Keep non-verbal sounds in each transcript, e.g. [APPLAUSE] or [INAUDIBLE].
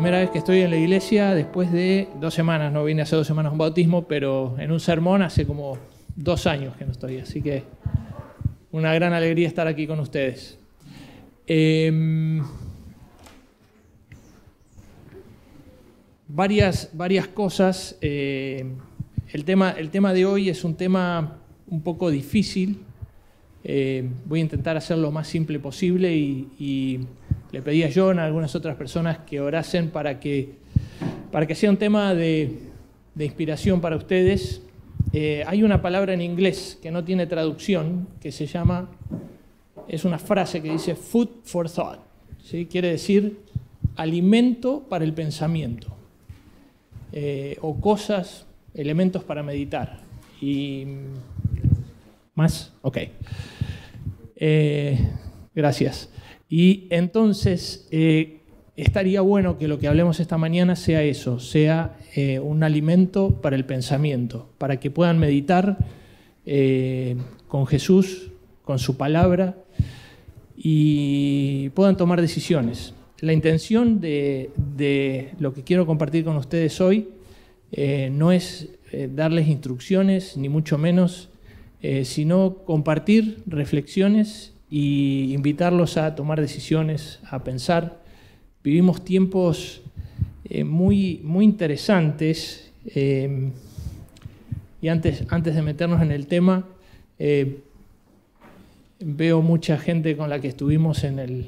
primera vez que estoy en la iglesia después de dos semanas. No vine hace dos semanas a un bautismo, pero en un sermón hace como dos años que no estoy. Así que una gran alegría estar aquí con ustedes. Em, varias, varias cosas. Eh, el, tema, el tema de hoy es un tema un poco difícil. Eh, voy a intentar hacerlo lo más simple posible y, le pedí a John, a algunas otras personas que orasen para que, para que sea un tema de, inspiración para ustedes. Eh, hay una palabra en inglés que no tiene traducción, que se llama, es una frase que dice food for thought, ¿sí? quiere decir alimento para el pensamiento, eh, o cosas, elementos para meditar. Y ¿Más? Ok. Eh, gracias. Y entonces, eh, estaría bueno que lo que hablemos esta mañana sea eso, sea eh, un alimento para el pensamiento, para que puedan meditar con Jesús, con su palabra, y puedan tomar decisiones. La intención de, de lo que quiero compartir con ustedes hoy no es darles instrucciones, ni mucho menos eh, sino compartir reflexiones y invitarlos a tomar decisiones, a pensar. Vivimos tiempos eh, muy, muy interesantes eh, y antes, antes de meternos en el tema, veo mucha gente con la que estuvimos en, el,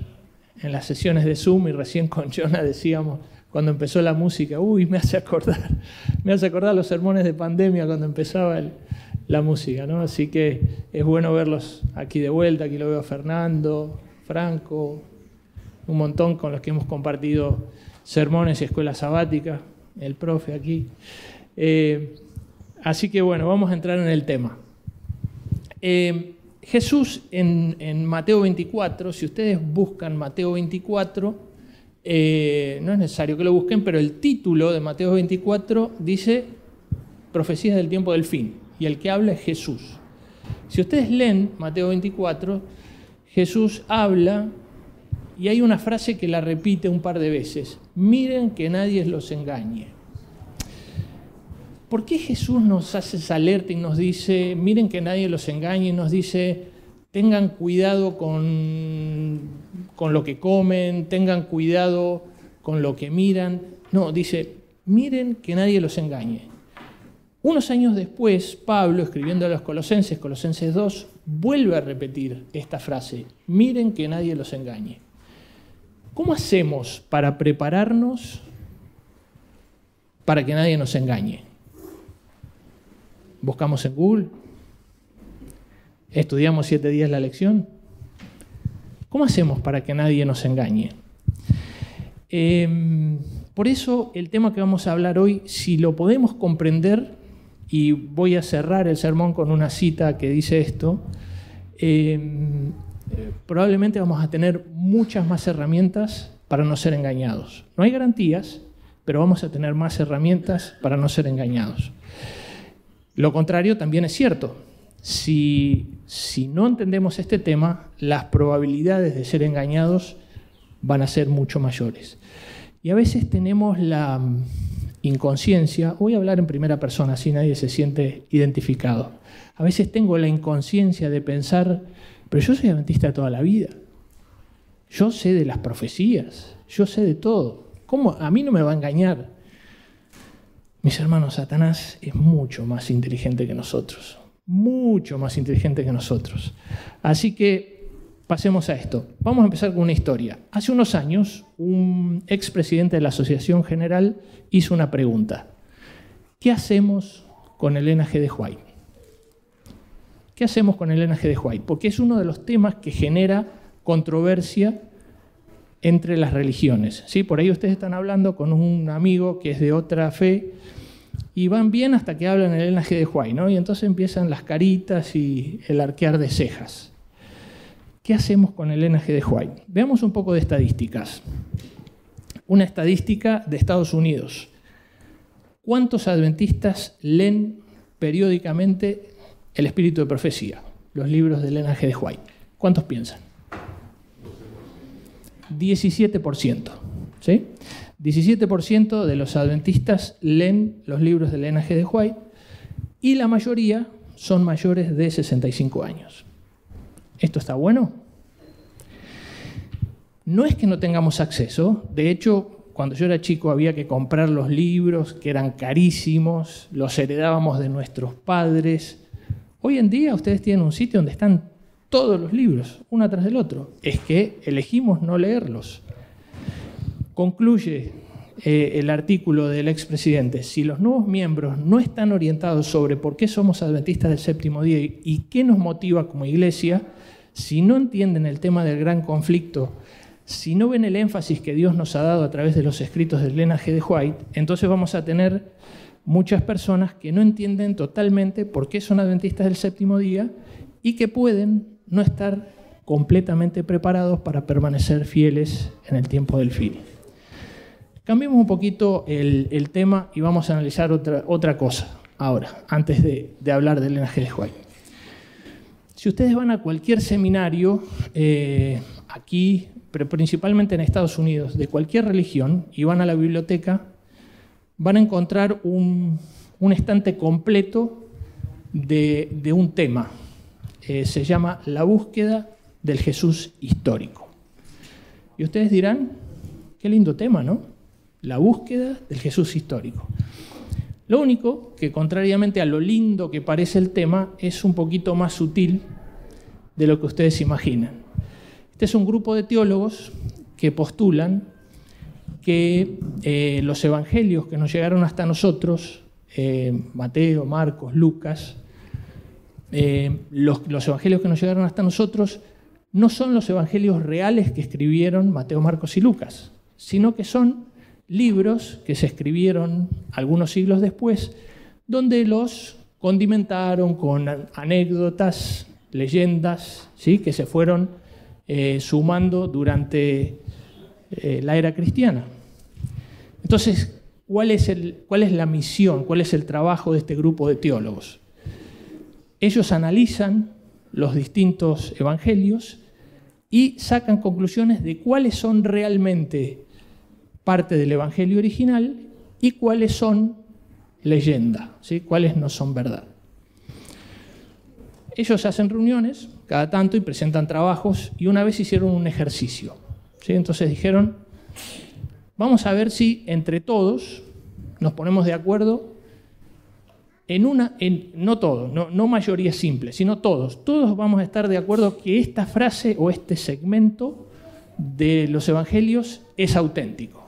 en las sesiones de Zoom y recién con Jonah decíamos, cuando empezó la música, uy, me hace acordar, [LAUGHS] me hace acordar los sermones de pandemia cuando empezaba el, la música, ¿no? Así que es bueno verlos aquí de vuelta, aquí lo veo a Fernando, Franco, un montón con los que hemos compartido sermones y escuela sabática, el profe aquí. Eh, así que bueno, vamos a entrar en el tema. Eh, Jesús en, Mateo 24, si ustedes buscan Mateo 24, eh, no es necesario que lo busquen, pero el título de Mateo 24 dice Profecías del tiempo del fin y el que habla es Jesús. Si ustedes leen Mateo 24, Jesús habla y hay una frase que la repite un par de veces. Miren que nadie los engañe. ¿Por qué Jesús nos hace esa alerta y nos dice, miren que nadie los engañe, y nos dice, tengan cuidado con, con lo que comen, tengan cuidado con lo que miran? No, dice, miren que nadie los engañe. Unos años después, Pablo, escribiendo a los Colosenses, Colosenses 2, vuelve a repetir esta frase, miren que nadie los engañe. ¿Cómo hacemos para prepararnos para que nadie nos engañe? ¿Buscamos en Google? ¿Estudiamos siete días la lección? ¿Cómo hacemos para que nadie nos engañe? Em, por eso el tema que vamos a hablar hoy, si lo podemos comprender, y voy a cerrar el sermón con una cita que dice esto. Em, probablemente vamos a tener muchas más herramientas para no ser engañados. No hay garantías, pero vamos a tener más herramientas para no ser engañados. Lo contrario también es cierto. Si, si no entendemos este tema, las probabilidades de ser engañados van a ser mucho mayores. Y a veces tenemos la, inconsciencia, voy a hablar en primera persona, así nadie se siente identificado. A veces tengo la inconsciencia de pensar, pero yo soy adventista toda la vida. Yo sé de las profecías, yo sé de todo. ¿Cómo? A mí no me va a engañar. Mis hermanos, Satanás es mucho más inteligente que nosotros, mucho más inteligente que nosotros. Así que pasemos a esto. Vamos a empezar con una historia. Hace unos años, un expresidente de la Asociación General hizo una pregunta. ¿Qué hacemos con el G de White? ¿Qué hacemos con el G de White? Porque es uno de los temas que genera controversia entre las religiones. ¿sí? Por ahí ustedes están hablando con un amigo que es de otra fe y van bien hasta que hablan el G de White, ¿no? Y entonces empiezan las caritas y el arquear de cejas. ¿Qué hacemos con el NG de White? Veamos un poco de estadísticas. Una estadística de Estados Unidos. ¿Cuántos adventistas leen periódicamente el espíritu de profecía, los libros del NG de White? ¿Cuántos piensan? 17%. ¿sí? 17% de los adventistas leen los libros de Elena G. de White y la mayoría son mayores de 65 años. ¿Esto está bueno? No es que no tengamos acceso, de hecho, cuando yo era chico había que comprar los libros, que eran carísimos, los heredábamos de nuestros padres. Hoy en día ustedes tienen un sitio donde están todos los libros, uno tras del otro. Es que elegimos no leerlos. Concluye eh, el artículo del expresidente, si los nuevos miembros no están orientados sobre por qué somos adventistas del séptimo día y qué nos motiva como iglesia, si no entienden el tema del gran conflicto si no ven el énfasis que Dios nos ha dado a través de los escritos de Elena G. de White, entonces vamos a tener muchas personas que no entienden totalmente por qué son adventistas del séptimo día y que pueden no estar completamente preparados para permanecer fieles en el tiempo del fin. Cambiemos un poquito el, tema y vamos a analizar otra, otra cosa ahora, antes de, hablar de Elena G. de White. Si ustedes van a cualquier seminario, eh, aquí pero principalmente en Estados Unidos, de cualquier religión, y van a la biblioteca, van a encontrar un, estante completo de, un tema. Eh, se llama La búsqueda del Jesús histórico. Y ustedes dirán, qué lindo tema, ¿no? La búsqueda del Jesús histórico. Lo único que, contrariamente a lo lindo que parece el tema, es un poquito más sutil de lo que ustedes imaginan. Este es un grupo de teólogos que postulan que eh, los evangelios que nos llegaron hasta nosotros, eh, Mateo, Marcos, Lucas, eh, los, los, evangelios que nos llegaron hasta nosotros no son los evangelios reales que escribieron Mateo, Marcos y Lucas, sino que son libros que se escribieron algunos siglos después, donde los condimentaron con anécdotas, leyendas, ¿sí? que se fueron eh, sumando durante eh, la era cristiana. Entonces, ¿cuál es, ¿cuál es la misión, cuál es el trabajo de este grupo de teólogos? Ellos analizan los distintos evangelios y sacan conclusiones de cuáles son realmente parte del evangelio original y cuáles son leyenda, ¿sí? cuáles no son verdad. Ellos hacen reuniones cada tanto y presentan trabajos y una vez hicieron un ejercicio. ¿sí? Entonces dijeron, vamos a ver si entre todos nos ponemos de acuerdo en una, en, no todos, no, no mayoría simple, sino todos. Todos vamos a estar de acuerdo que esta frase o este segmento de los evangelios es auténtico.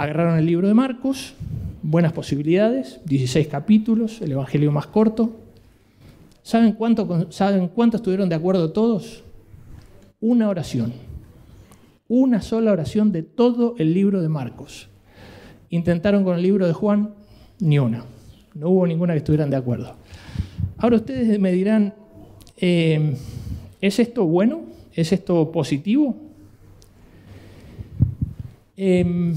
Agarraron el libro de Marcos, buenas posibilidades, 16 capítulos, el evangelio más corto, ¿Saben cuánto, ¿Saben cuánto estuvieron de acuerdo todos? Una oración. Una sola oración de todo el libro de Marcos. Intentaron con el libro de Juan, ni una. No hubo ninguna que estuvieran de acuerdo. Ahora ustedes me dirán, eh, ¿es esto bueno? ¿Es esto positivo? Eh,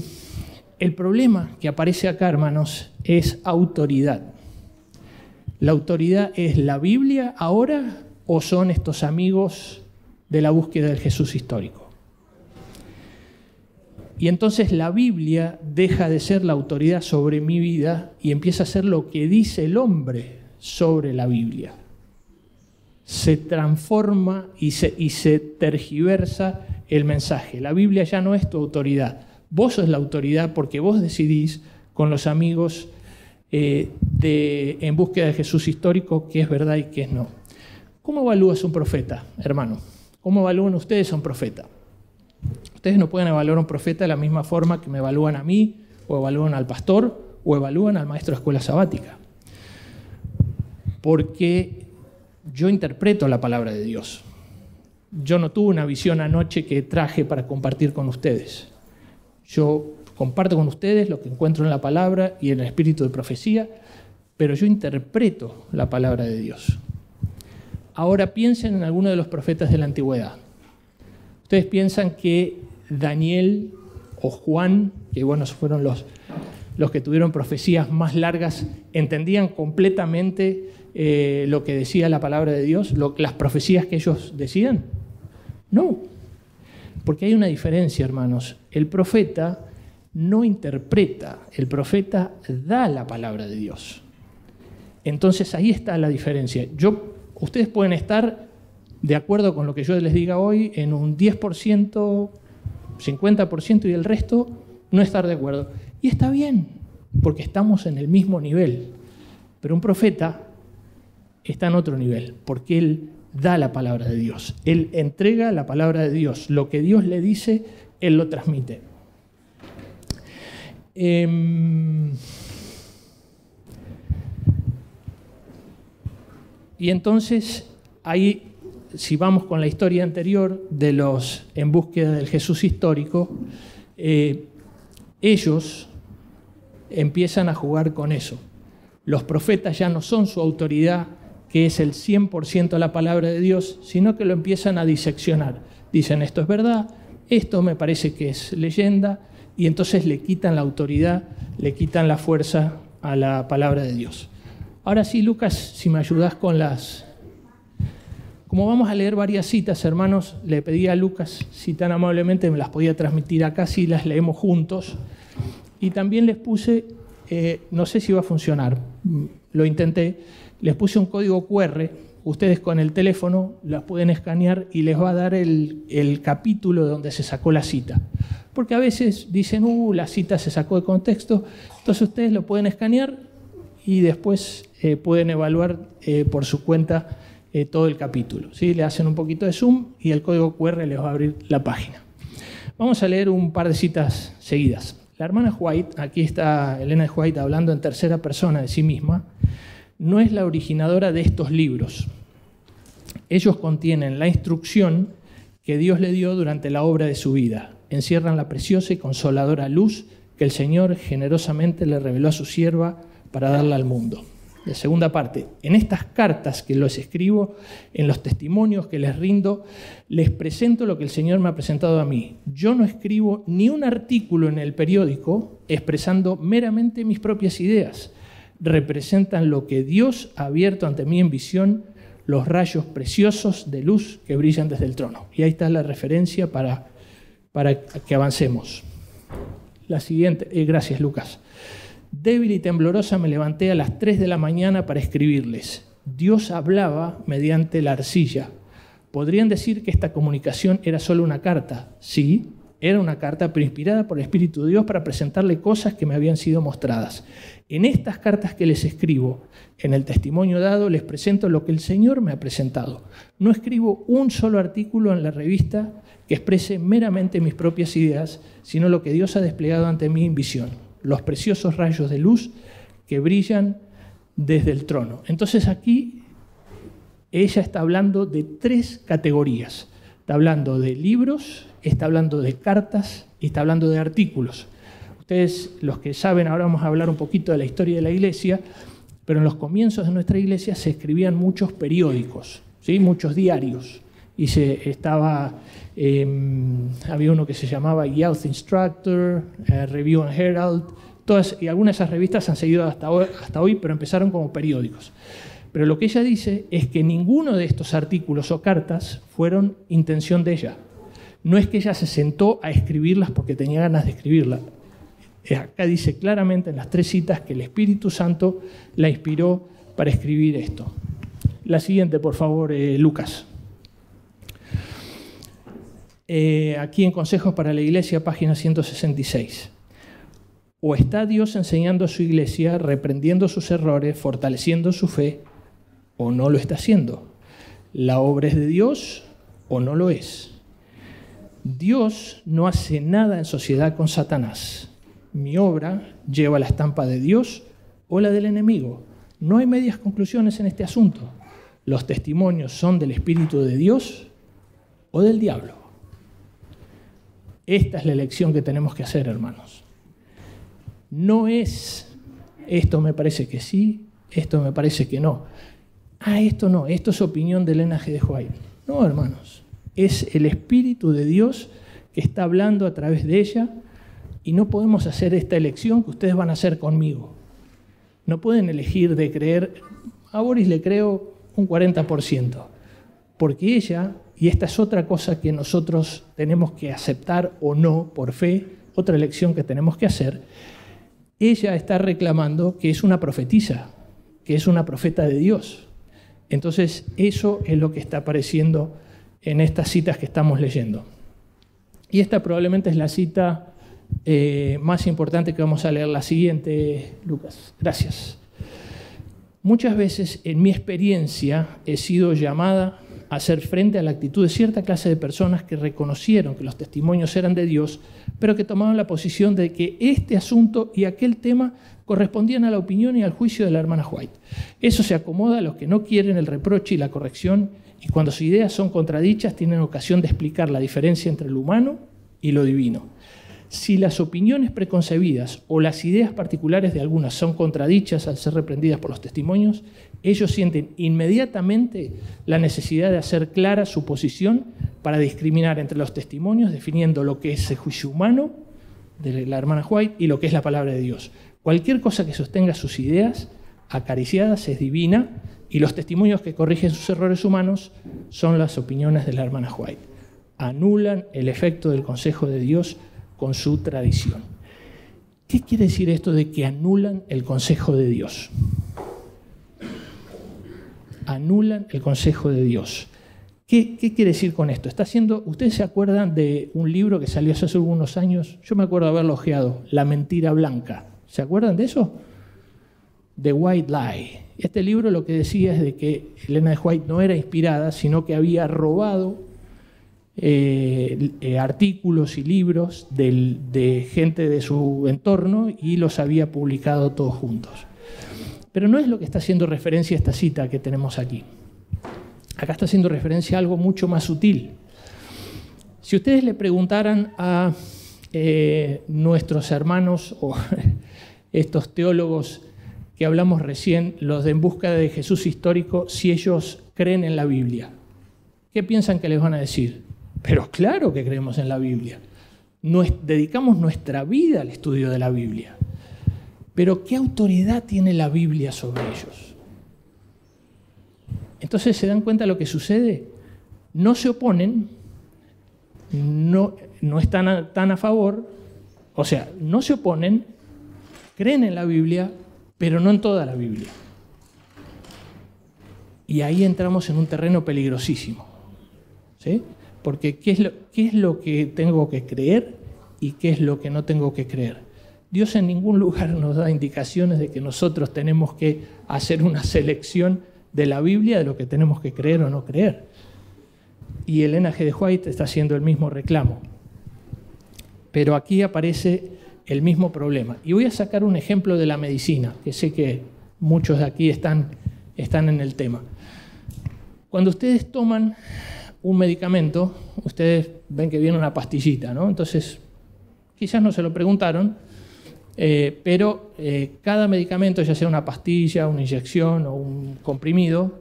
el problema que aparece acá, hermanos, es autoridad. ¿La autoridad es la Biblia ahora o son estos amigos de la búsqueda del Jesús histórico? Y entonces la Biblia deja de ser la autoridad sobre mi vida y empieza a ser lo que dice el hombre sobre la Biblia. Se transforma y se, y se tergiversa el mensaje. La Biblia ya no es tu autoridad. Vos sos la autoridad porque vos decidís con los amigos eh, de, en búsqueda de Jesús histórico, qué es verdad y qué es no. ¿Cómo evalúas un profeta, hermano? ¿Cómo evalúan ustedes a un profeta? Ustedes no pueden evaluar a un profeta de la misma forma que me evalúan a mí, o evalúan al pastor, o evalúan al maestro de escuela sabática. Porque yo interpreto la palabra de Dios. Yo no tuve una visión anoche que traje para compartir con ustedes. Yo comparto con ustedes lo que encuentro en la palabra y en el espíritu de profecía, pero yo interpreto la palabra de Dios. Ahora piensen en alguno de los profetas de la antigüedad. Ustedes piensan que Daniel o Juan, que bueno, fueron los, los que tuvieron profecías más largas, entendían completamente eh, lo que decía la palabra de Dios, las profecías que ellos decían. No. Porque hay una diferencia, hermanos. El profeta no interpreta, el profeta da la palabra de Dios. Entonces ahí está la diferencia. Yo, ustedes pueden estar de acuerdo con lo que yo les diga hoy en un 10%, 50% y el resto no estar de acuerdo. Y está bien, porque estamos en el mismo nivel. Pero un profeta está en otro nivel, porque él da la palabra de Dios. Él entrega la palabra de Dios. Lo que Dios le dice, él lo transmite. Em, y entonces, ahí, si vamos con la historia anterior de los en búsqueda del Jesús histórico, eh, ellos empiezan a jugar con eso. Los profetas ya no son su autoridad, que es el 100% la palabra de Dios, sino que lo empiezan a diseccionar. Dicen, esto es verdad, esto me parece que es leyenda, y entonces le quitan la autoridad, le quitan la fuerza a la palabra de Dios. Ahora sí, Lucas, si me ayudas con las... Como vamos a leer varias citas, hermanos, le pedí a Lucas si tan amablemente me las podía transmitir acá, si las leemos juntos. Y también les puse, eh, no sé si va a funcionar, lo intenté, les puse un código QR, ustedes con el teléfono las pueden escanear y les va a dar el, capítulo donde se sacó la cita porque a veces dicen, uh, la cita se sacó de contexto, entonces ustedes lo pueden escanear y después eh, pueden evaluar eh, por su cuenta eh, todo el capítulo. ¿sí? Le hacen un poquito de zoom y el código QR les va a abrir la página. Vamos a leer un par de citas seguidas. La hermana White, aquí está Elena White hablando en tercera persona de sí misma, no es la originadora de estos libros. Ellos contienen la instrucción que Dios le dio durante la obra de su vida, encierran la preciosa y consoladora luz que el Señor generosamente le reveló a su sierva para darla al mundo. La segunda parte, en estas cartas que les escribo, en los testimonios que les rindo, les presento lo que el Señor me ha presentado a mí. Yo no escribo ni un artículo en el periódico expresando meramente mis propias ideas. Representan lo que Dios ha abierto ante mí en visión, los rayos preciosos de luz que brillan desde el trono. Y ahí está la referencia para para que avancemos. La siguiente, eh, gracias Lucas. Débil y temblorosa me levanté a las 3 de la mañana para escribirles. Dios hablaba mediante la arcilla. Podrían decir que esta comunicación era solo una carta. Sí, era una carta, pero inspirada por el Espíritu de Dios para presentarle cosas que me habían sido mostradas. En estas cartas que les escribo, en el testimonio dado, les presento lo que el Señor me ha presentado. No escribo un solo artículo en la revista que exprese meramente mis propias ideas, sino lo que Dios ha desplegado ante mí en visión, los preciosos rayos de luz que brillan desde el trono. Entonces aquí ella está hablando de tres categorías. Está hablando de libros, está hablando de cartas y está hablando de artículos. Ustedes, los que saben, ahora vamos a hablar un poquito de la historia de la iglesia, pero en los comienzos de nuestra iglesia se escribían muchos periódicos, ¿sí? muchos diarios y se estaba, em, había uno que se llamaba Youth Instructor, eh, Review and Herald, todas, y algunas de esas revistas han seguido hasta hoy, hasta hoy, pero empezaron como periódicos. Pero lo que ella dice es que ninguno de estos artículos o cartas fueron intención de ella. No es que ella se sentó a escribirlas porque tenía ganas de escribirlas. Eh, acá dice claramente en las tres citas que el Espíritu Santo la inspiró para escribir esto. La siguiente, por favor, eh, Lucas. Eh, aquí en Consejos para la Iglesia, página 166. O está Dios enseñando a su iglesia, reprendiendo sus errores, fortaleciendo su fe, o no lo está haciendo. La obra es de Dios o no lo es. Dios no hace nada en sociedad con Satanás. Mi obra lleva la estampa de Dios o la del enemigo. No hay medias conclusiones en este asunto. Los testimonios son del Espíritu de Dios o del diablo. Esta es la elección que tenemos que hacer, hermanos. No es, esto me parece que sí, esto me parece que no. Ah, esto no, esto es opinión de Elena de White. No, hermanos, es el Espíritu de Dios que está hablando a través de ella y no podemos hacer esta elección que ustedes van a hacer conmigo. No pueden elegir de creer, a Boris le creo un 40%, porque ella y esta es otra cosa que nosotros tenemos que aceptar o no por fe, otra elección que tenemos que hacer, ella está reclamando que es una profetisa, que es una profeta de Dios. Entonces, eso es lo que está apareciendo en estas citas que estamos leyendo. Y esta probablemente es la cita eh, más importante que vamos a leer, la siguiente, Lucas. Gracias. Muchas veces en mi experiencia he sido llamada hacer frente a la actitud de cierta clase de personas que reconocieron que los testimonios eran de Dios, pero que tomaban la posición de que este asunto y aquel tema correspondían a la opinión y al juicio de la hermana White. Eso se acomoda a los que no quieren el reproche y la corrección y cuando sus ideas son contradichas tienen ocasión de explicar la diferencia entre lo humano y lo divino. Si las opiniones preconcebidas o las ideas particulares de algunas son contradichas al ser reprendidas por los testimonios, ellos sienten inmediatamente la necesidad de hacer clara su posición para discriminar entre los testimonios, definiendo lo que es el juicio humano de la hermana White y lo que es la palabra de Dios. Cualquier cosa que sostenga sus ideas acariciadas es divina y los testimonios que corrigen sus errores humanos son las opiniones de la hermana White. Anulan el efecto del consejo de Dios con su tradición. ¿Qué quiere decir esto de que anulan el consejo de Dios? Anulan el consejo de Dios. ¿Qué, quiere decir con esto? Está haciendo, ¿Ustedes se acuerdan de un libro que salió hace algunos años? Yo me acuerdo haberlo ojeado, La mentira blanca. ¿Se acuerdan de eso? The White Lie. Este libro lo que decía es de que Elena de White no era inspirada, sino que había robado eh, eh, artículos y libros de gente de su entorno y los había publicado todos juntos. Pero no es lo que está haciendo referencia a esta cita que tenemos aquí. Acá está haciendo referencia a algo mucho más sutil. Si ustedes le preguntaran a eh, nuestros hermanos o [LAUGHS] estos teólogos que hablamos recién, los de En Busca de Jesús Histórico, si ellos creen en la Biblia, ¿qué piensan que les van a decir? Pero claro que creemos en la Biblia. Dedicamos nuestra vida al estudio de la Biblia. Pero ¿qué autoridad tiene la Biblia sobre ellos? Entonces se dan cuenta de lo que sucede. No se oponen, no, no están tan a favor, o sea, no se oponen, creen en la Biblia, pero no en toda la Biblia. Y ahí entramos en un terreno peligrosísimo. ¿sí? Porque ¿qué es, lo, ¿qué es lo que tengo que creer y qué es lo que no tengo que creer? Dios en ningún lugar [LAUGHS] nos da indicaciones de que nosotros tenemos que hacer una selección de la Biblia de lo que tenemos que creer o no creer. Y Elena G. de White está haciendo el mismo reclamo. Pero aquí aparece el mismo problema. Y voy a sacar un ejemplo de la medicina, que sé que muchos de aquí están, están en el tema. Cuando ustedes toman un medicamento, ustedes ven que viene una pastillita, ¿no? Entonces, quizás no se lo preguntaron, eh, pero eh, cada medicamento, ya sea una pastilla, una inyección o un comprimido,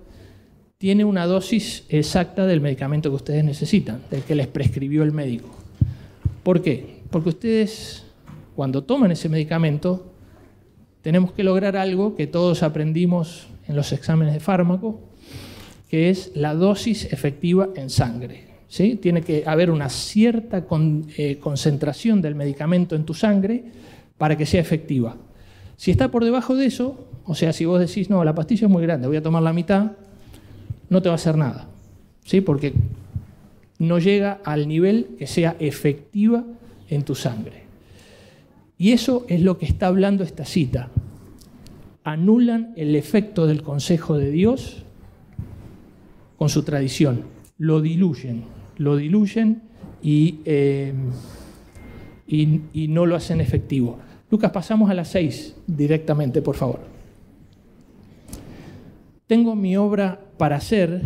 tiene una dosis exacta del medicamento que ustedes necesitan, del que les prescribió el médico. ¿Por qué? Porque ustedes, cuando toman ese medicamento, tenemos que lograr algo que todos aprendimos en los exámenes de fármaco, que es la dosis efectiva en sangre. ¿sí? Tiene que haber una cierta eh, concentración del medicamento en tu sangre para que sea efectiva. Si está por debajo de eso, o sea, si vos decís, no, la pastilla es muy grande, voy a tomar la mitad, no te va a hacer nada, ¿sí? porque no llega al nivel que sea efectiva en tu sangre. Y eso es lo que está hablando esta cita. Anulan el efecto del consejo de Dios con su tradición. Lo diluyen, lo diluyen eh, y, y, no lo hacen efectivo. Lucas, pasamos a las seis directamente, por favor. Tengo mi obra para hacer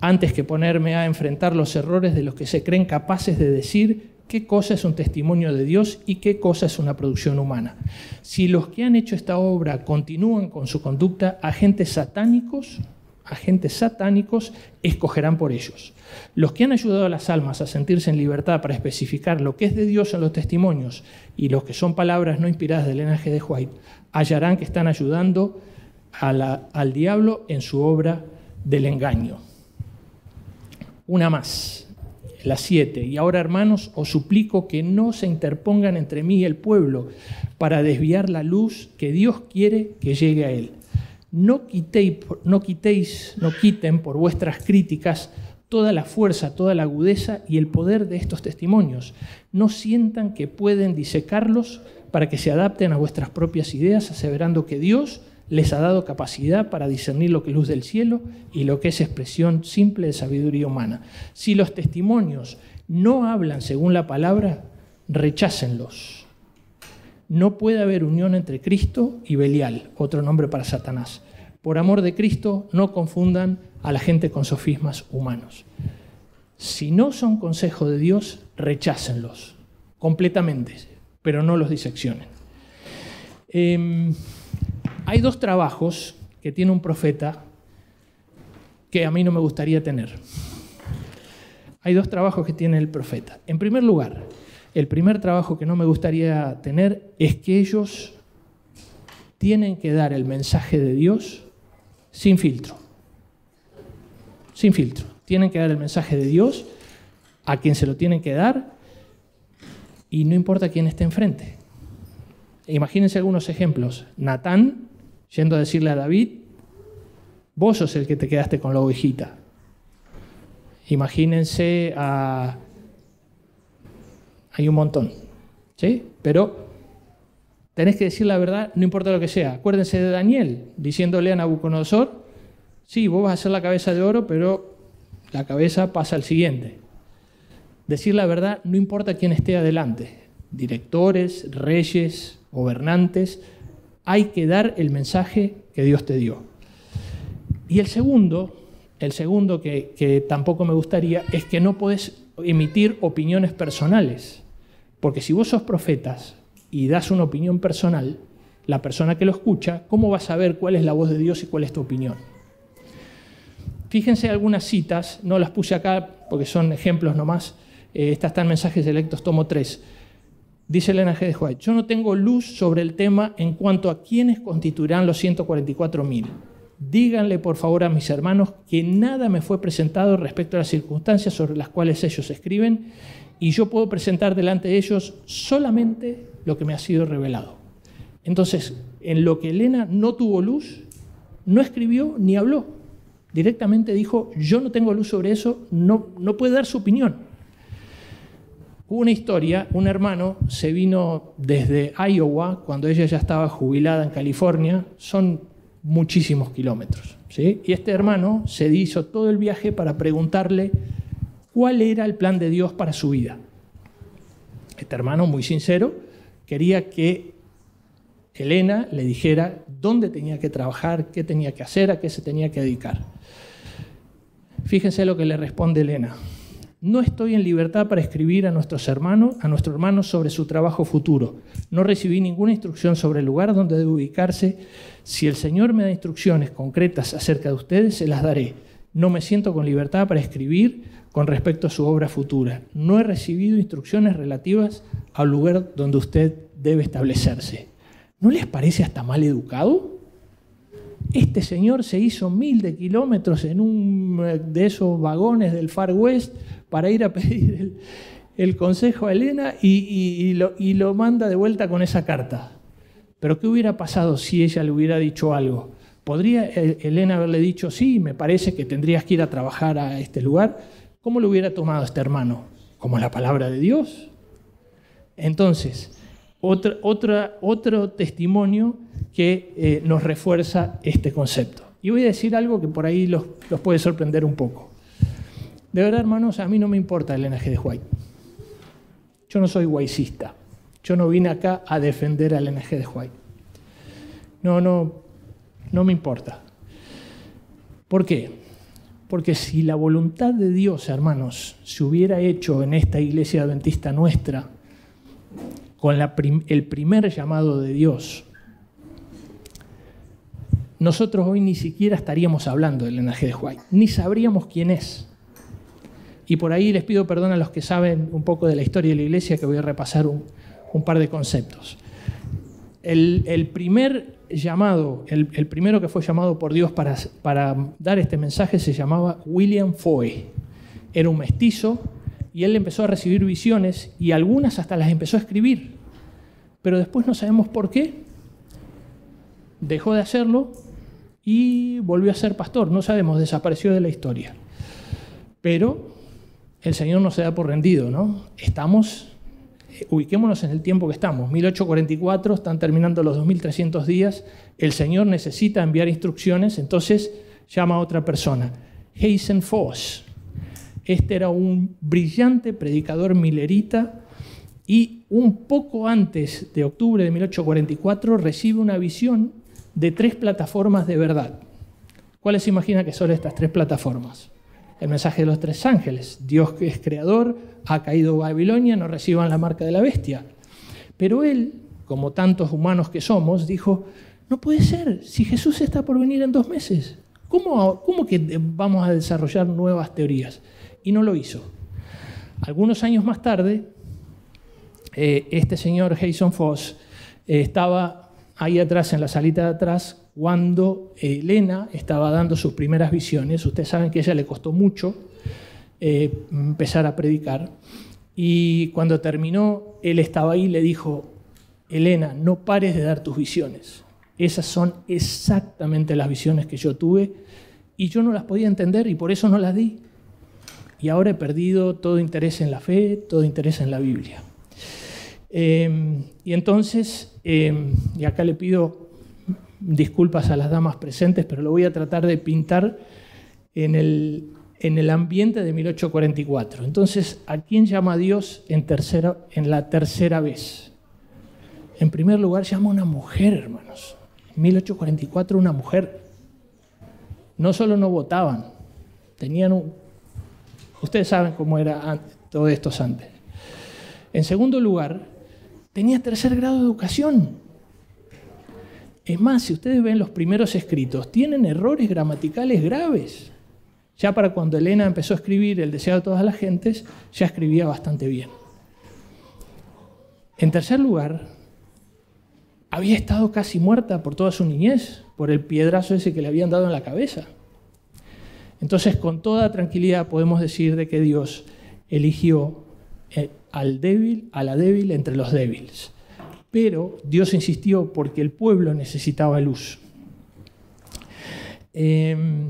antes que ponerme a enfrentar los errores de los que se creen capaces de decir qué cosa es un testimonio de Dios y qué cosa es una producción humana. Si los que han hecho esta obra continúan con su conducta, agentes satánicos agentes satánicos escogerán por ellos. Los que han ayudado a las almas a sentirse en libertad para especificar lo que es de Dios en los testimonios y los que son palabras no inspiradas del linaje de White, hallarán que están ayudando al diablo en su obra del engaño. Una más, la siete. Y ahora, hermanos, os suplico que no se interpongan entre mí y el pueblo para desviar la luz que Dios quiere que llegue a él. No quitéis, no quitéis, no quiten por vuestras críticas toda la fuerza, toda la agudeza y el poder de estos testimonios. No sientan que pueden disecarlos para que se adapten a vuestras propias ideas, aseverando que Dios les ha dado capacidad para discernir lo que es luz del cielo y lo que es expresión simple de sabiduría humana. Si los testimonios no hablan según la palabra, rechácenlos. No puede haber unión entre Cristo y Belial, otro nombre para Satanás. Por amor de Cristo, no confundan a la gente con sofismas humanos. Si no son consejo de Dios, rechácenlos completamente, pero no los diseccionen. Em, hay dos trabajos que tiene un profeta que a mí no me gustaría tener. Hay dos trabajos que tiene el profeta. En primer lugar, el primer trabajo que no me gustaría tener es que ellos tienen que dar el mensaje de Dios sin filtro sin filtro. Tienen que dar el mensaje de Dios a quien se lo tienen que dar y no importa quién esté enfrente. Imagínense algunos ejemplos. Natán yendo a decirle a David, vos sos el que te quedaste con la ovejita. Imagínense a... Hay un montón, ¿sí? Pero tenés que decir la verdad, no importa lo que sea. Acuérdense de Daniel, diciéndole a Nabucodonosor, Sí, vos vas a hacer la cabeza de oro, pero la cabeza pasa al siguiente. Decir la verdad no importa quién esté adelante, directores, reyes, gobernantes, hay que dar el mensaje que Dios te dio. Y el segundo, el segundo que, que tampoco me gustaría, es que no puedes emitir opiniones personales. Porque si vos sos profetas y das una opinión personal, la persona que lo escucha, ¿cómo va a saber cuál es la voz de Dios y cuál es tu opinión? Fíjense algunas citas, no las puse acá porque son ejemplos nomás. Eh, estas están en Mensajes Electos, tomo 3. Dice Elena G. de White, yo no tengo luz sobre el tema en cuanto a quiénes constituirán los 144.000. Díganle por favor a mis hermanos que nada me fue presentado respecto a las circunstancias sobre las cuales ellos escriben y yo puedo presentar delante de ellos solamente lo que me ha sido revelado. Entonces, en lo que Elena no tuvo luz, no escribió ni habló directamente dijo, yo no tengo luz sobre eso, no, no puede dar su opinión. Hubo una historia, un hermano se vino desde Iowa, cuando ella ya estaba jubilada en California, son muchísimos kilómetros. ¿sí? Y este hermano se hizo todo el viaje para preguntarle cuál era el plan de Dios para su vida. Este hermano, muy sincero, quería que Elena le dijera dónde tenía que trabajar, qué tenía que hacer, a qué se tenía que dedicar. Fíjense lo que le responde Elena. No estoy en libertad para escribir a nuestros hermanos, a nuestro hermano sobre su trabajo futuro. No recibí ninguna instrucción sobre el lugar donde debe ubicarse. Si el Señor me da instrucciones concretas acerca de ustedes, se las daré. No me siento con libertad para escribir con respecto a su obra futura. No he recibido instrucciones relativas al lugar donde usted debe establecerse. ¿No les parece hasta mal educado? Este señor se hizo mil de kilómetros en un eh, de esos vagones del Far West para ir a pedir el, consejo a Elena y, lo, y lo manda de vuelta con esa carta. Pero ¿qué hubiera pasado si ella le hubiera dicho algo? ¿Podría eh, Elena haberle dicho, sí, me parece que tendrías que ir a trabajar a este lugar? ¿Cómo lo hubiera tomado este hermano? ¿Como la palabra de Dios? Entonces, otro testimonio que eh, nos refuerza este concepto. Y voy a decir algo que por ahí los, puede sorprender un poco. De verdad, hermanos, a mí no me importa el linaje de White. Yo no soy guaycista. Yo no vine acá a defender al linaje de White. No, no, no me importa. ¿Por qué? Porque si la voluntad de Dios, hermanos, se hubiera hecho en esta iglesia adventista nuestra, con el primer llamado de Dios, nosotros hoy ni siquiera estaríamos hablando del linaje de White, ni sabríamos quién es. Y por ahí les pido perdón a los que saben un poco de la historia de la iglesia, que voy a repasar un, par de conceptos. El, primer llamado, el, primero que fue llamado por Dios para, para dar este mensaje se llamaba William Foy. era un mestizo, y él empezó a recibir visiones y algunas hasta las empezó a escribir. Pero después no sabemos por qué. Dejó de hacerlo y volvió a ser pastor. No sabemos, desapareció de la historia. Pero el Señor no se da por rendido, ¿no? Estamos, ubiquémonos en el tiempo que estamos. 1844, están terminando los 2300 días. El Señor necesita enviar instrucciones, entonces llama a otra persona, Hazen Foss. Este era un brillante predicador milerita y un poco antes de octubre de 1844 recibe una visión de tres plataformas de verdad. ¿Cuáles se imagina que son estas tres plataformas? El mensaje de los tres ángeles. Dios que es creador, ha caído Babilonia, no reciban la marca de la bestia. Pero él, como tantos humanos que somos, dijo, no puede ser, si Jesús está por venir en dos meses, ¿cómo, cómo que vamos a desarrollar nuevas teorías? Y no lo hizo. Algunos años más tarde, eh, este señor Jason Foss eh, estaba ahí atrás, en la salita de atrás, cuando Elena estaba dando sus primeras visiones. Ustedes saben que a ella le costó mucho eh, empezar a predicar. Y cuando terminó, él estaba ahí y le dijo, Elena, no pares de dar tus visiones. Esas son exactamente las visiones que yo tuve y yo no las podía entender y por eso no las di. Y ahora he perdido todo interés en la fe, todo interés en la Biblia. Em, y entonces, em, y acá le pido disculpas a las damas presentes, pero lo voy a tratar de pintar en el, en el ambiente de 1844. Entonces, ¿a quién llama Dios en, tercera, en la tercera vez? En primer lugar, llama a una mujer, hermanos. 1844 una mujer. No solo no votaban, tenían un... Ustedes saben cómo era todo esto antes. En segundo lugar, tenía tercer grado de educación. Es más, si ustedes ven los primeros escritos, tienen errores gramaticales graves. Ya para cuando Elena empezó a escribir El deseo de todas las gentes, ya escribía bastante bien. En tercer lugar, había estado casi muerta por toda su niñez, por el piedrazo ese que le habían dado en la cabeza. Entonces, con toda tranquilidad podemos decir de que Dios eligió eh, al débil, a la débil entre los débiles. Pero Dios insistió porque el pueblo necesitaba luz. Em,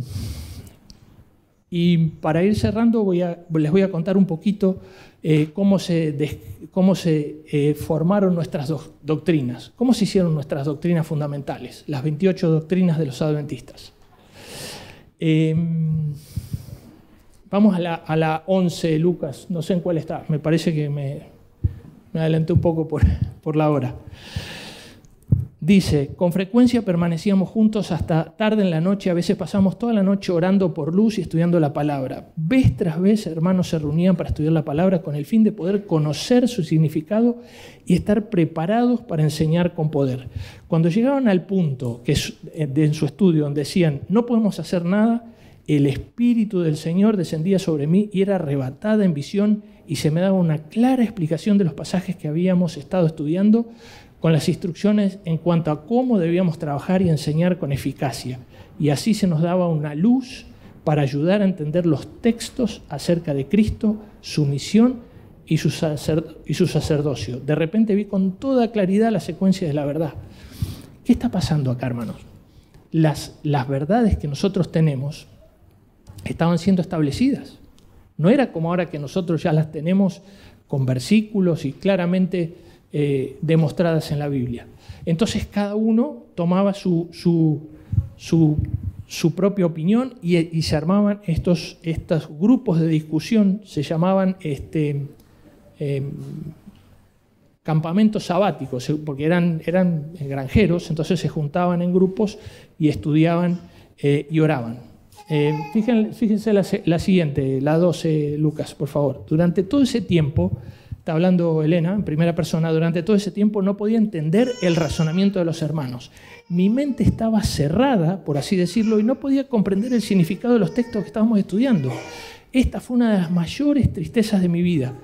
y para ir cerrando, les voy a contar un poquito eh, cómo se, cómo se eh, formaron nuestras doctrinas, cómo se hicieron nuestras doctrinas fundamentales, las 28 doctrinas de los adventistas. Em, vamos a la, a la 11, Lucas, no sé en cuál está, me parece que me, me adelanté un poco por, [LAUGHS] por la hora. Dice, con frecuencia permanecíamos juntos hasta tarde en la noche, a veces pasamos toda la noche orando por luz y estudiando la palabra. Vez tras vez hermanos se reunían para estudiar la palabra con el fin de poder conocer su significado y estar preparados para enseñar con poder. Cuando llegaban al punto que eh, en su estudio donde decían, no podemos hacer nada, el Espíritu del Señor descendía sobre mí y era arrebatada en visión y se me daba una clara explicación de los pasajes que habíamos estado estudiando con las instrucciones en cuanto a cómo debíamos trabajar y enseñar con eficacia. Y así se nos daba una luz para ayudar a entender los textos acerca de Cristo, su misión y su, sacerdocio. De repente vi con toda claridad la secuencia de la verdad. ¿Qué está pasando acá, hermanos? Las, las verdades que nosotros tenemos estaban siendo establecidas. No era como ahora que nosotros ya las tenemos con versículos y claramente eh, demostradas en la Biblia. Entonces cada uno tomaba su, su, propia opinión y, se armaban estos, estos, grupos de discusión, se llamaban este, em, campamentos sabáticos, porque eran, eran granjeros, entonces se juntaban en grupos y estudiaban eh, y oraban. Eh, fíjense, la, la, siguiente, la 12, Lucas, por favor. Durante todo ese tiempo, está hablando Elena en primera persona, durante todo ese tiempo no podía entender el razonamiento de los hermanos. Mi mente estaba cerrada, por así decirlo, y no podía comprender el significado de los textos que estábamos estudiando. Esta fue una de las mayores tristezas de mi vida.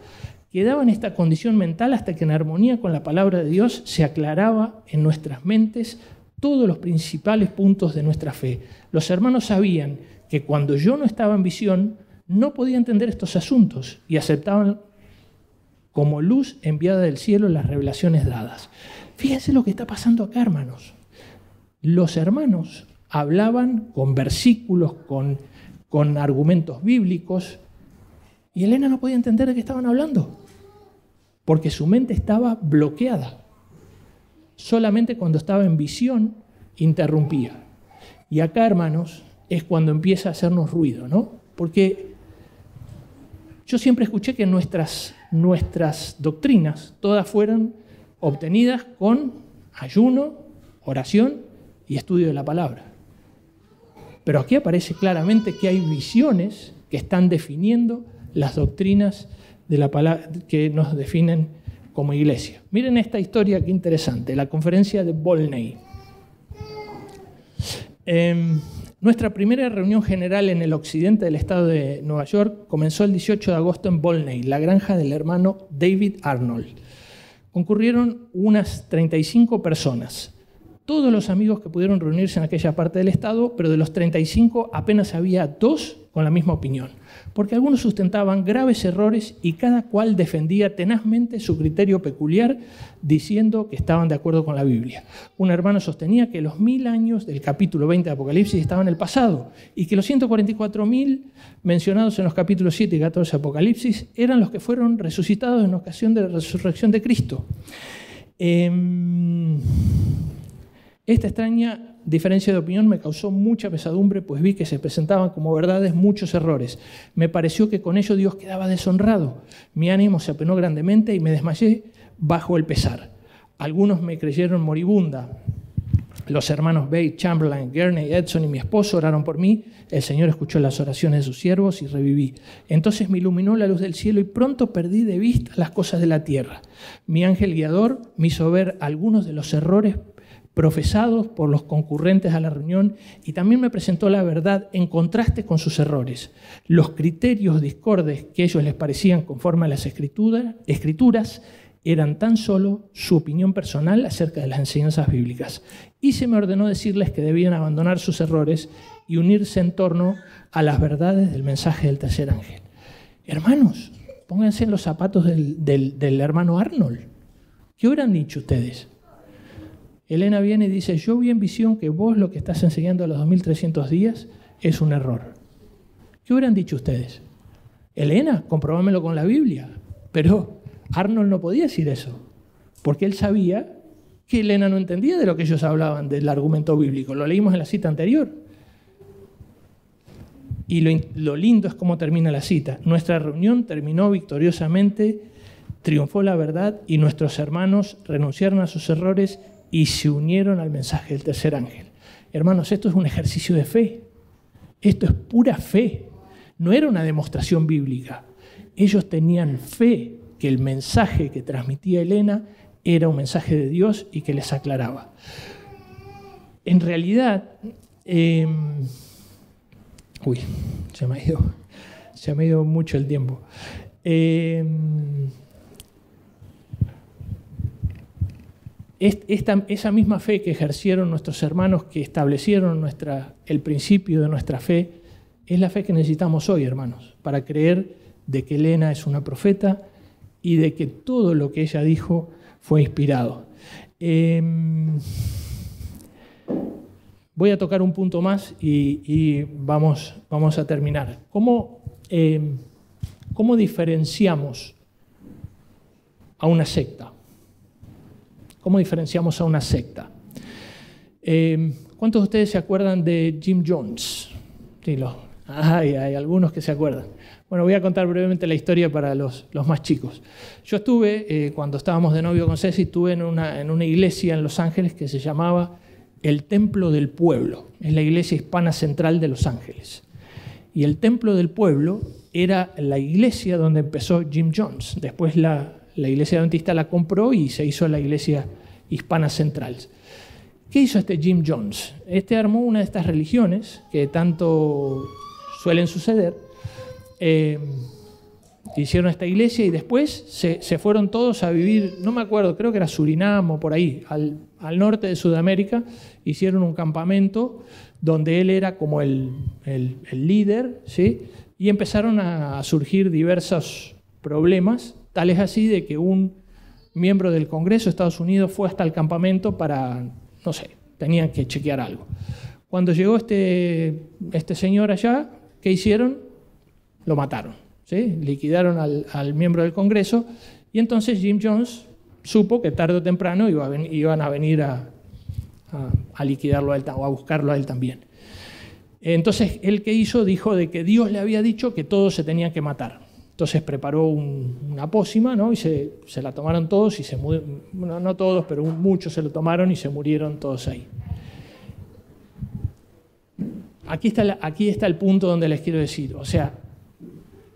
Quedaba en esta condición mental hasta que en armonía con la palabra de Dios se aclaraba en nuestras mentes todos los principales puntos de nuestra fe. Los hermanos sabían que cuando yo no estaba en visión, no podía entender estos asuntos y aceptaban como luz enviada del cielo las revelaciones dadas. Fíjense lo que está pasando acá, hermanos. Los hermanos hablaban con versículos, con, con argumentos bíblicos, y Elena no podía entender de qué estaban hablando, porque su mente estaba bloqueada. Solamente cuando estaba en visión interrumpía. Y acá, hermanos, es cuando empieza a hacernos ruido, ¿no? Porque yo siempre escuché que nuestras, nuestras doctrinas todas fueron obtenidas con ayuno, oración y estudio de la palabra. Pero aquí aparece claramente que hay visiones que están definiendo las doctrinas de la palabra, que nos definen como iglesia. Miren esta historia que interesante, la conferencia de Volney. Em, nuestra primera reunión general en el occidente del estado de Nueva York comenzó el 18 de agosto en Volney, la granja del hermano David Arnold. Concurrieron unas 35 personas todos los amigos que pudieron reunirse en aquella parte del Estado, pero de los 35 apenas había dos con la misma opinión, porque algunos sustentaban graves errores y cada cual defendía tenazmente su criterio peculiar, diciendo que estaban de acuerdo con la Biblia. Un hermano sostenía que los mil años del capítulo 20 de Apocalipsis estaban en el pasado y que los 144.000 mencionados en los capítulos 7 y 14 de Apocalipsis eran los que fueron resucitados en ocasión de la resurrección de Cristo. Em, esta extraña diferencia de opinión me causó mucha pesadumbre, pues vi que se presentaban como verdades muchos errores. Me pareció que con ello Dios quedaba deshonrado. Mi ánimo se apenó grandemente y me desmayé bajo el pesar. Algunos me creyeron moribunda. Los hermanos Bay, Chamberlain, Gurney, Edson y mi esposo oraron por mí. El Señor escuchó las oraciones de sus siervos y reviví. Entonces me iluminó la luz del cielo y pronto perdí de vista las cosas de la tierra. Mi ángel guiador me hizo ver algunos de los errores profesados por los concurrentes a la reunión y también me presentó la verdad en contraste con sus errores. Los criterios discordes que ellos les parecían conforme a las escrituras eran tan solo su opinión personal acerca de las enseñanzas bíblicas. Y se me ordenó decirles que debían abandonar sus errores y unirse en torno a las verdades del mensaje del tercer ángel. Hermanos, pónganse en los zapatos del, del hermano Arnold. ¿Qué hubieran dicho ustedes? Elena viene y dice, yo vi en visión que vos lo que estás enseñando a los 2300 días es un error. ¿Qué hubieran dicho ustedes? Elena, comprobámelo con la Biblia. Pero Arnold no podía decir eso, porque él sabía que Elena no entendía de lo que ellos hablaban del argumento bíblico. Lo leímos en la cita anterior. Y lo, lo lindo es cómo termina la cita. Nuestra reunión terminó victoriosamente, triunfó la verdad y nuestros hermanos renunciaron a sus errores y se unieron al mensaje del tercer ángel. Hermanos, esto es un ejercicio de fe. Esto es pura fe. No era una demostración bíblica. Ellos tenían fe que el mensaje que transmitía Elena era un mensaje de Dios y que les aclaraba. En realidad, em, uy, se me, ha ido, se me ha ido mucho el tiempo. Em, esa misma fe que ejercieron nuestros hermanos que establecieron el principio de nuestra fe, es la fe que necesitamos hoy, hermanos, para creer de que Elena es una profeta y de que todo lo que ella dijo fue inspirado. Em, voy a tocar un punto más y, vamos, vamos, a terminar. ¿Cómo, em, ¿Cómo diferenciamos a una secta? ¿Cómo diferenciamos a una secta? Eh, ¿Cuántos de ustedes se acuerdan de Jim Jones? Sí, hay, algunos que se acuerdan. Bueno, voy a contar brevemente la historia para los, más chicos. Yo estuve, eh, cuando estábamos de novio con Ceci, estuve en una, en una iglesia en Los Ángeles que se llamaba el Templo del Pueblo. Es la iglesia hispana central de Los Ángeles. Y el Templo del Pueblo era la iglesia donde empezó Jim Jones. Después la, la iglesia adventista la compró y se hizo la iglesia hispana central. ¿Qué hizo este Jim Jones? Este armó una de estas religiones que tanto suelen suceder. Eh, hicieron esta iglesia y después se, fueron todos a vivir, no me acuerdo, creo que era Surinam o por ahí, al, norte de Sudamérica. Hicieron un campamento donde él era como el, el líder, ¿sí? y empezaron a surgir diversos problemas, tales así de que un miembro del Congreso de Estados Unidos fue hasta el campamento para, no sé, tenían que chequear algo. Cuando llegó este, este señor allá, ¿qué hicieron? Lo mataron, ¿sí? liquidaron al, miembro del Congreso y entonces Jim Jones supo que tarde o temprano iban a venir a, a, liquidarlo a él o a buscarlo a él también. Entonces, él que hizo dijo de que Dios le había dicho que todos se tenían que matar. Entonces preparó una pócima ¿no? y se, la tomaron todos y se no, no todos, pero muchos se lo tomaron y se murieron todos ahí. Aquí está, aquí está el punto donde les quiero decir. O sea,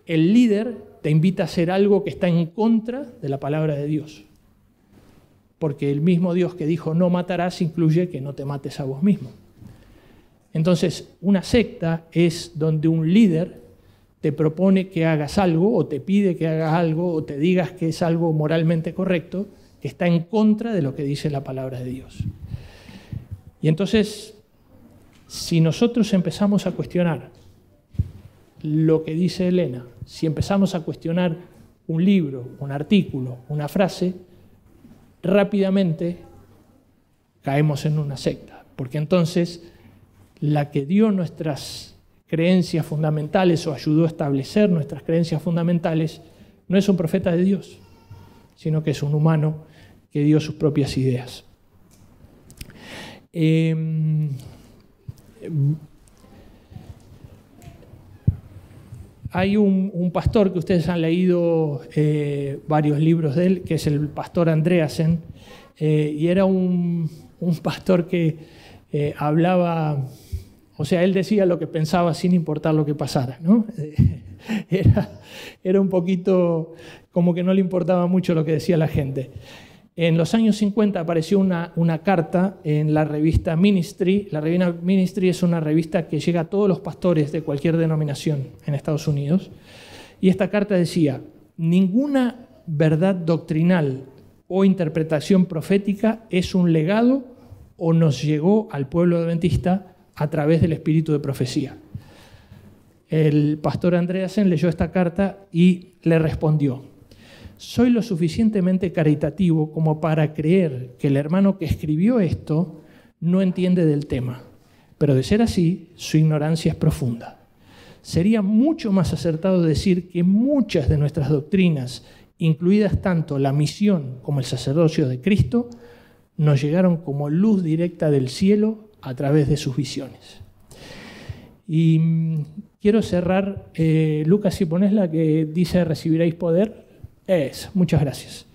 el líder te invita a hacer algo que está en contra de la palabra de Dios. Porque el mismo Dios que dijo no matarás incluye que no te mates a vos mismo. Entonces, una secta es donde un líder te propone que hagas algo o te pide que hagas algo o te digas que es algo moralmente correcto que está en contra de lo que dice la palabra de Dios. Y entonces, si nosotros empezamos a cuestionar lo que dice Elena, si empezamos a cuestionar un libro, un artículo, una frase, rápidamente caemos en una secta, porque entonces la que dio nuestras creencias fundamentales o ayudó a establecer nuestras creencias fundamentales, no es un profeta de Dios, sino que es un humano que dio sus propias ideas. Em, hay un, pastor que ustedes han leído eh, varios libros de él, que es el pastor Andreasen, eh, y era un, pastor que eh, hablaba o sea, él decía lo que pensaba sin importar lo que pasara. ¿no? [LAUGHS] Era, un poquito como que no le importaba mucho lo que decía la gente. En los años 50 apareció una, una, carta en la revista Ministry. La revista Ministry es una revista que llega a todos los pastores de cualquier denominación en Estados Unidos. Y esta carta decía, ninguna verdad doctrinal o interpretación profética es un legado o nos llegó al pueblo adventista a través del espíritu de profecía. El pastor Andreasen leyó esta carta y le respondió, soy lo suficientemente caritativo como para creer que el hermano que escribió esto no entiende del tema, pero de ser así, su ignorancia es profunda. Sería mucho más acertado decir que muchas de nuestras doctrinas, incluidas tanto la misión como el sacerdocio de Cristo, nos llegaron como luz directa del cielo a través de sus visiones. Y mm, quiero cerrar, eh, Lucas, si pones la que dice recibiréis poder, es, muchas gracias.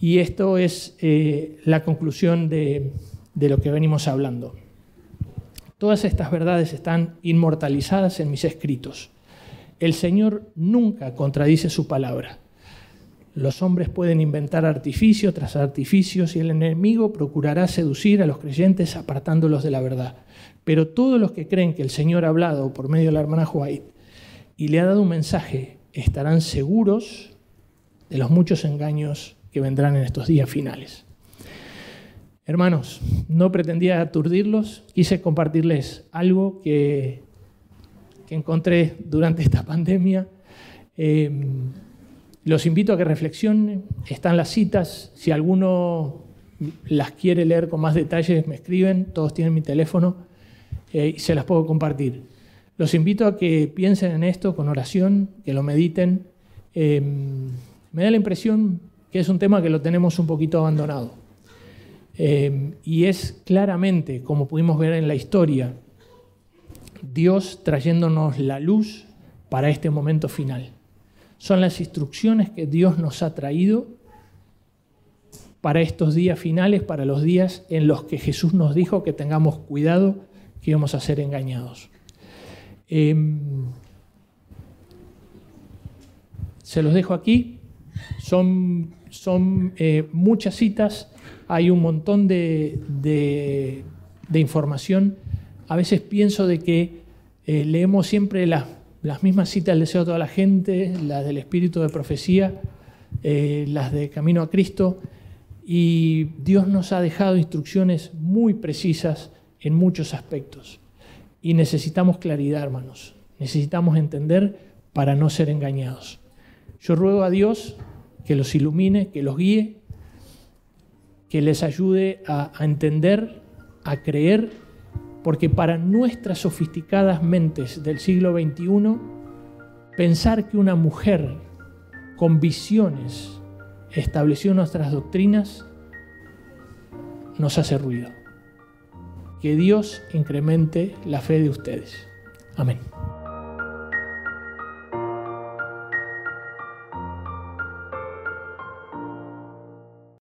Y esto es eh, la conclusión de, de lo que venimos hablando. Todas estas verdades están inmortalizadas en mis escritos. El Señor nunca contradice su palabra. Los hombres pueden inventar artificio tras artificios y el enemigo procurará seducir a los creyentes apartándolos de la verdad. Pero todos los que creen que el Señor ha hablado por medio de la hermana White y le ha dado un mensaje estarán seguros de los muchos engaños que vendrán en estos días finales. Hermanos, no pretendía aturdirlos, quise compartirles algo que, que encontré durante esta pandemia. Eh, los invito a que reflexionen, están las citas, si alguno las quiere leer con más detalles me escriben, todos tienen mi teléfono eh, y se las puedo compartir. Los invito a que piensen en esto con oración, que lo mediten. Em, me da la impresión que es un tema que lo tenemos un poquito abandonado. Em, y es claramente, como pudimos ver en la historia, Dios trayéndonos la luz para este momento final son las instrucciones que Dios nos ha traído para estos días finales, para los días en los que Jesús nos dijo que tengamos cuidado, que íbamos a ser engañados. Em, se los dejo aquí. Son, son eh, muchas citas, hay un montón de, información. A veces pienso de que eh, leemos siempre las las mismas citas del deseo de toda la gente, las del espíritu de profecía, eh, las de camino a Cristo. Y Dios nos ha dejado instrucciones muy precisas en muchos aspectos. Y necesitamos claridad, hermanos. necesitamos entender para no ser engañados. Yo ruego a Dios que los ilumine, que los guíe, que les ayude a, a entender, a creer, porque para nuestras sofisticadas mentes del siglo XXI, pensar que una mujer con visiones estableció nuestras doctrinas nos hace ruido. Que Dios incremente la fe de ustedes. Amén.